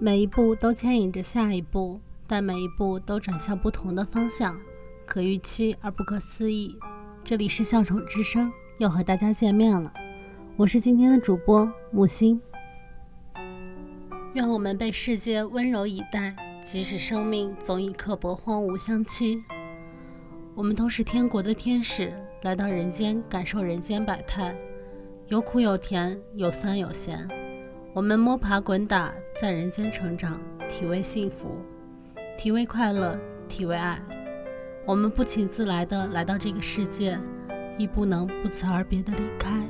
每一步都牵引着下一步，但每一步都转向不同的方向，可预期而不可思议。这里是笑宠之声，又和大家见面了。我是今天的主播木星。愿我们被世界温柔以待，即使生命总以刻薄荒芜相欺。我们都是天国的天使，来到人间感受人间百态，有苦有甜，有酸有咸。我们摸爬滚打，在人间成长，体味幸福，体味快乐，体味爱。我们不请自来的来到这个世界，亦不能不辞而别的离开。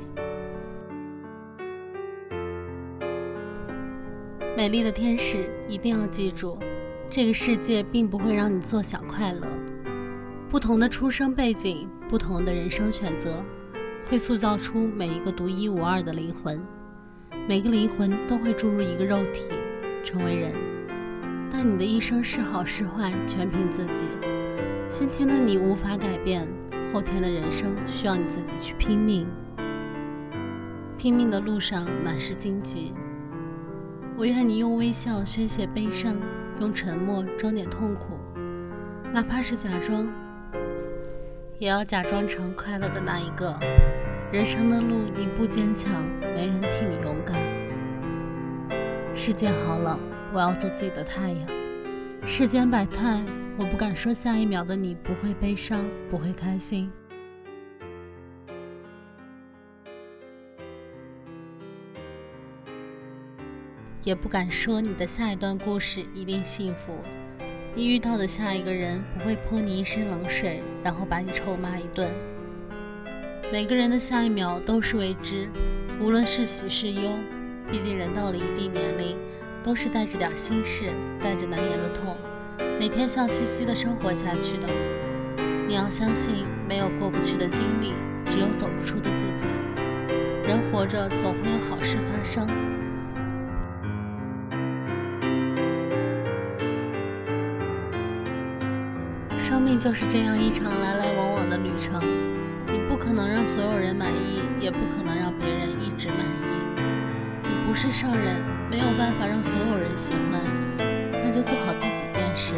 美丽的天使，一定要记住，这个世界并不会让你坐享快乐。不同的出生背景，不同的人生选择，会塑造出每一个独一无二的灵魂。每个灵魂都会注入一个肉体，成为人。但你的一生是好是坏，全凭自己。先天的你无法改变，后天的人生需要你自己去拼命。拼命的路上满是荆棘。我愿你用微笑宣泄悲伤，用沉默装点痛苦，哪怕是假装，也要假装成快乐的那一个。人生的路你不坚强，没人替你勇敢。世界好冷，我要做自己的太阳。世间百态，我不敢说下一秒的你不会悲伤，不会开心。也不敢说你的下一段故事一定幸福。你遇到的下一个人不会泼你一身冷水，然后把你臭骂一顿。每个人的下一秒都是未知，无论是喜是忧，毕竟人到了一定年龄，都是带着点心事，带着难言的痛，每天笑嘻嘻的生活下去的。你要相信，没有过不去的经历，只有走不出的自己。人活着，总会有好事发生。生命就是这样一场来来往往的旅程。不可能让所有人满意，也不可能让别人一直满意。你不是圣人，没有办法让所有人喜欢，那就做好自己便是，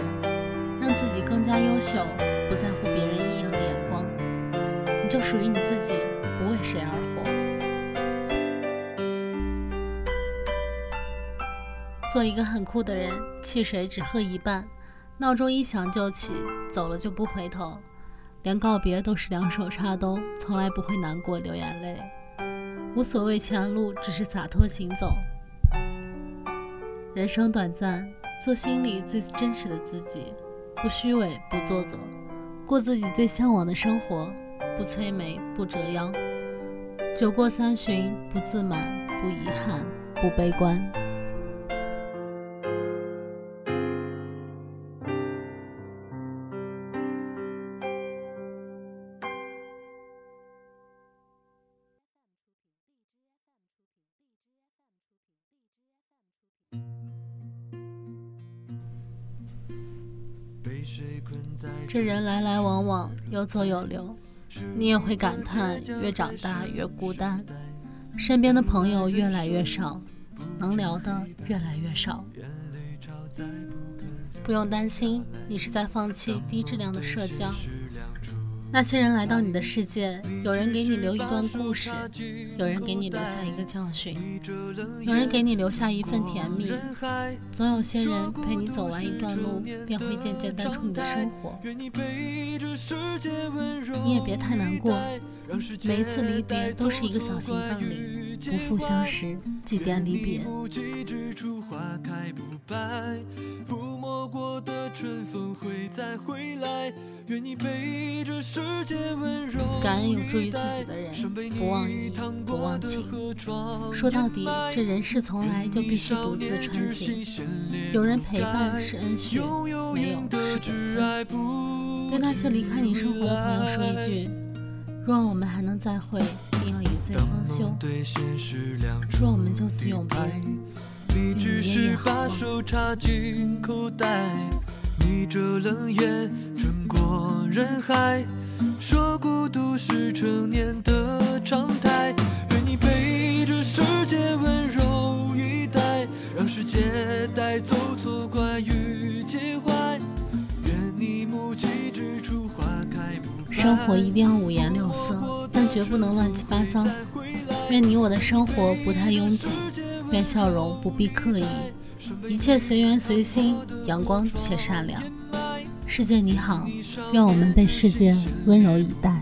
让自己更加优秀，不在乎别人异样的眼光，你就属于你自己，不为谁而活。做一个很酷的人，汽水只喝一半，闹钟一响就起，走了就不回头。连告别都是两手插兜，从来不会难过流眼泪。无所谓前路，只是洒脱行走。人生短暂，做心里最真实的自己，不虚伪，不做作，过自己最向往的生活，不催眉，不折腰。酒过三巡，不自满，不遗憾，不悲观。这人来来往往，有走有留，你也会感叹：越长大越孤单，身边的朋友越来越少，能聊的越来越少。不用担心，你是在放弃低质量的社交。那些人来到你的世界，有人给你留一段故事，有人给你留下一个教训，有人给你留下一份甜蜜，总有些人陪你走完一段路，便会渐渐淡出你的生活。你也别太难过，每一次离别都是一个小心脏里，不负相识，祭奠离别。感恩有助于自己的人，不忘义，不忘情。说到底，这人世从来就必须独自穿行。有人陪伴是恩许，没有是本分。对那些离开你生活的朋友说一句：若我们还能再会，定要一醉方休。若我们就此永别，愿你夜夜好梦。人海，说孤独是成年的常态。愿你世界温柔以待，让世界带走错怪与介怀。愿你目击之处花开不败。生活一定要五颜六色，绝不能乱七八糟。愿你我的生活不太拥挤，愿笑容不必刻意，一切随缘随心，阳光且善良。世界你好，愿我们被世界温柔以待。